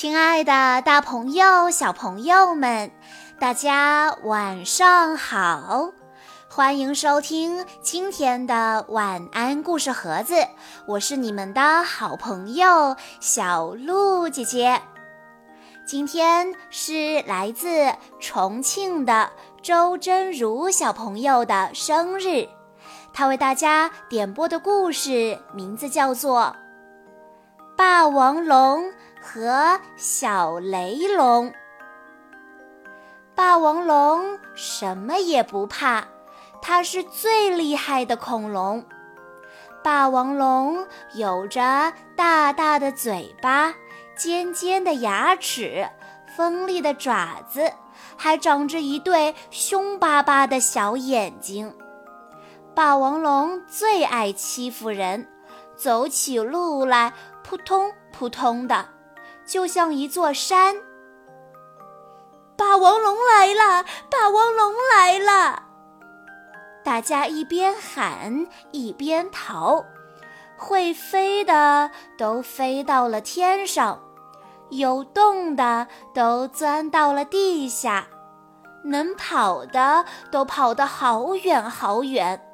亲爱的，大朋友、小朋友们，大家晚上好！欢迎收听今天的晚安故事盒子，我是你们的好朋友小鹿姐姐。今天是来自重庆的周真如小朋友的生日，他为大家点播的故事名字叫做《霸王龙》。和小雷龙，霸王龙什么也不怕，它是最厉害的恐龙。霸王龙有着大大的嘴巴、尖尖的牙齿、锋利的爪子，还长着一对凶巴巴的小眼睛。霸王龙最爱欺负人，走起路来扑通扑通的。就像一座山。霸王龙来了！霸王龙来了！大家一边喊一边逃，会飞的都飞到了天上，有洞的都钻到了地下，能跑的都跑得好远好远。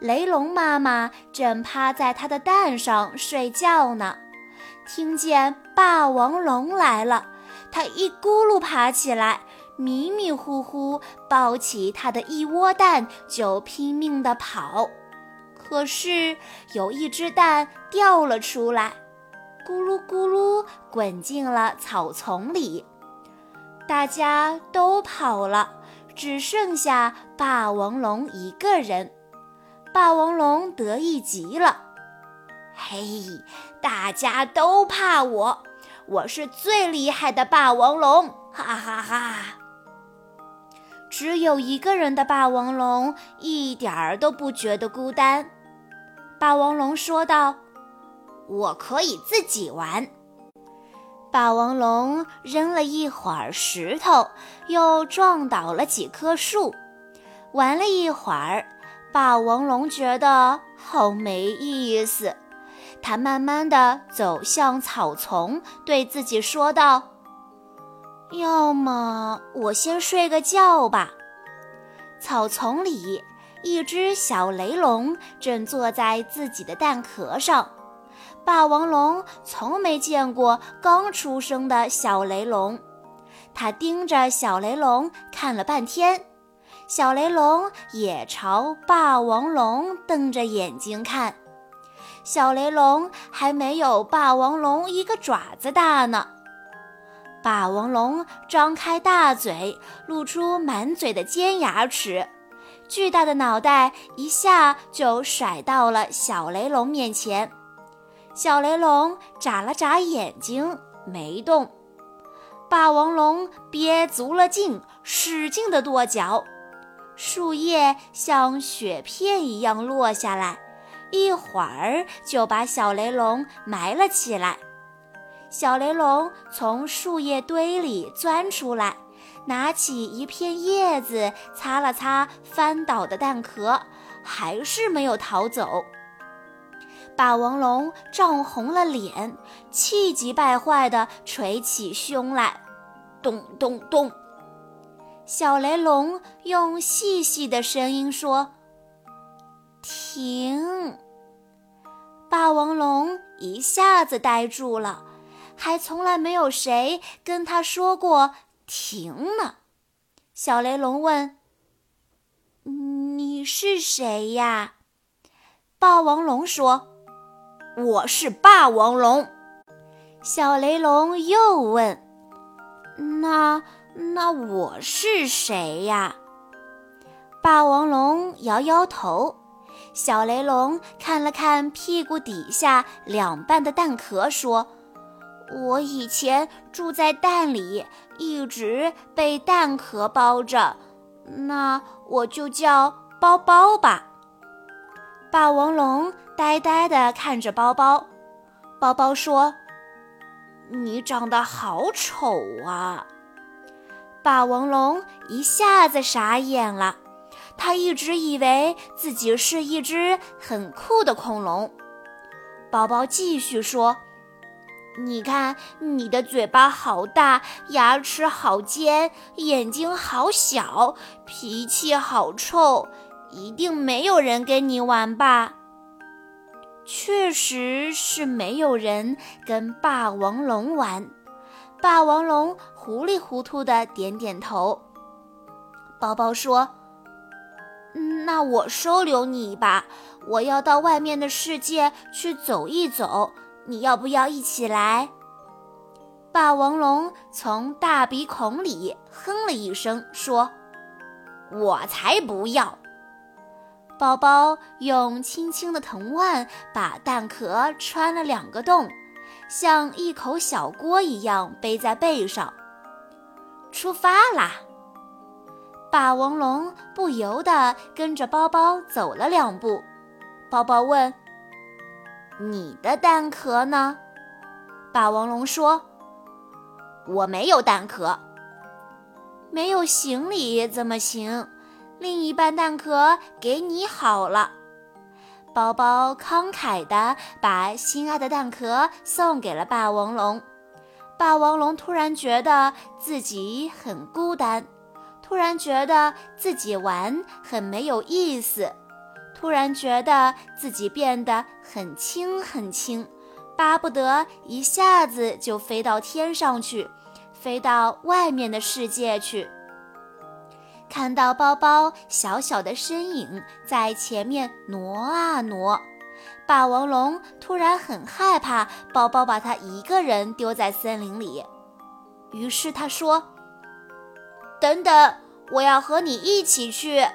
雷龙妈妈正趴在它的蛋上睡觉呢。听见霸王龙来了，他一咕噜爬起来，迷迷糊糊抱起他的一窝蛋，就拼命地跑。可是有一只蛋掉了出来，咕噜咕噜滚进了草丛里。大家都跑了，只剩下霸王龙一个人。霸王龙得意极了。嘿，大家都怕我，我是最厉害的霸王龙，哈哈哈！只有一个人的霸王龙一点儿都不觉得孤单。霸王龙说道：“我可以自己玩。”霸王龙扔了一会儿石头，又撞倒了几棵树，玩了一会儿，霸王龙觉得好没意思。他慢慢地走向草丛，对自己说道：“要么我先睡个觉吧。”草丛里，一只小雷龙正坐在自己的蛋壳上。霸王龙从没见过刚出生的小雷龙，它盯着小雷龙看了半天，小雷龙也朝霸王龙瞪着眼睛看。小雷龙还没有霸王龙一个爪子大呢。霸王龙张开大嘴，露出满嘴的尖牙齿，巨大的脑袋一下就甩到了小雷龙面前。小雷龙眨了眨眼睛，没动。霸王龙憋足了劲，使劲地跺脚，树叶像雪片一样落下来。一会儿就把小雷龙埋了起来。小雷龙从树叶堆里钻出来，拿起一片叶子擦了擦翻倒的蛋壳，还是没有逃走。霸王龙涨红了脸，气急败坏地捶起胸来，咚咚咚。小雷龙用细细的声音说。停！霸王龙一下子呆住了，还从来没有谁跟他说过停呢。小雷龙问：“你是谁呀？”霸王龙说：“我是霸王龙。”小雷龙又问：“那那我是谁呀？”霸王龙摇摇头。小雷龙看了看屁股底下两半的蛋壳，说：“我以前住在蛋里，一直被蛋壳包着，那我就叫包包吧。”霸王龙呆呆地看着包包，包包说：“你长得好丑啊！”霸王龙一下子傻眼了。他一直以为自己是一只很酷的恐龙。宝宝继续说：“你看，你的嘴巴好大，牙齿好尖，眼睛好小，脾气好臭，一定没有人跟你玩吧？确实是没有人跟霸王龙玩。霸王龙糊里糊涂的点点头。宝宝说：“那我收留你吧，我要到外面的世界去走一走。”你要不要一起来？霸王龙从大鼻孔里哼了一声，说：“我才不要！”宝宝用轻轻的藤蔓把蛋壳穿了两个洞，像一口小锅一样背在背上，出发啦！霸王龙不由得跟着包包走了两步。包包问。你的蛋壳呢？霸王龙说：“我没有蛋壳，没有行李怎么行？另一半蛋壳给你好了。”包包慷慨地把心爱的蛋壳送给了霸王龙。霸王龙突然觉得自己很孤单，突然觉得自己玩很没有意思。突然觉得自己变得很轻很轻，巴不得一下子就飞到天上去，飞到外面的世界去。看到包包小小的身影在前面挪啊挪，霸王龙突然很害怕包包把他一个人丢在森林里，于是他说：“等等，我要和你一起去。”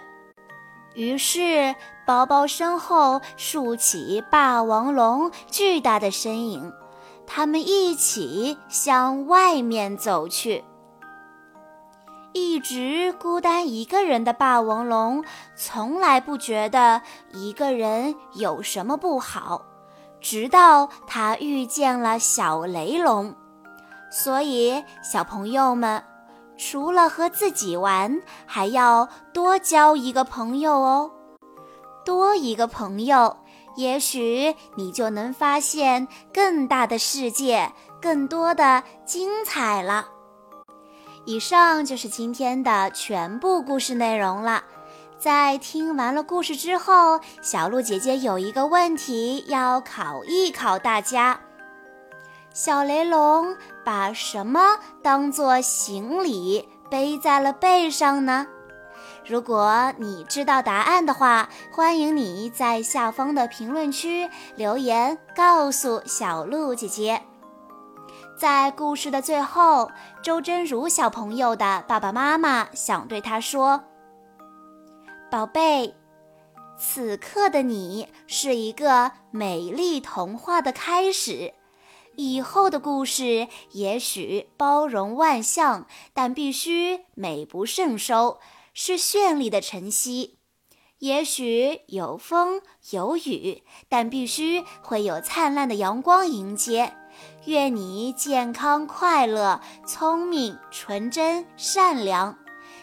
于是。宝宝身后竖起霸王龙巨大的身影，他们一起向外面走去。一直孤单一个人的霸王龙，从来不觉得一个人有什么不好，直到他遇见了小雷龙。所以，小朋友们，除了和自己玩，还要多交一个朋友哦。多一个朋友，也许你就能发现更大的世界，更多的精彩了。以上就是今天的全部故事内容了。在听完了故事之后，小鹿姐姐有一个问题要考一考大家：小雷龙把什么当做行李背在了背上呢？如果你知道答案的话，欢迎你在下方的评论区留言告诉小鹿姐姐。在故事的最后，周真如小朋友的爸爸妈妈想对他说：“宝贝，此刻的你是一个美丽童话的开始，以后的故事也许包容万象，但必须美不胜收。”是绚丽的晨曦，也许有风有雨，但必须会有灿烂的阳光迎接。愿你健康快乐、聪明纯真善良，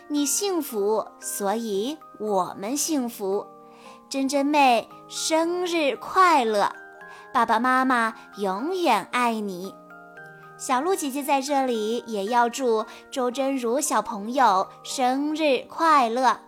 你幸福，所以我们幸福。真真妹生日快乐，爸爸妈妈永远爱你。小鹿姐姐在这里也要祝周真如小朋友生日快乐。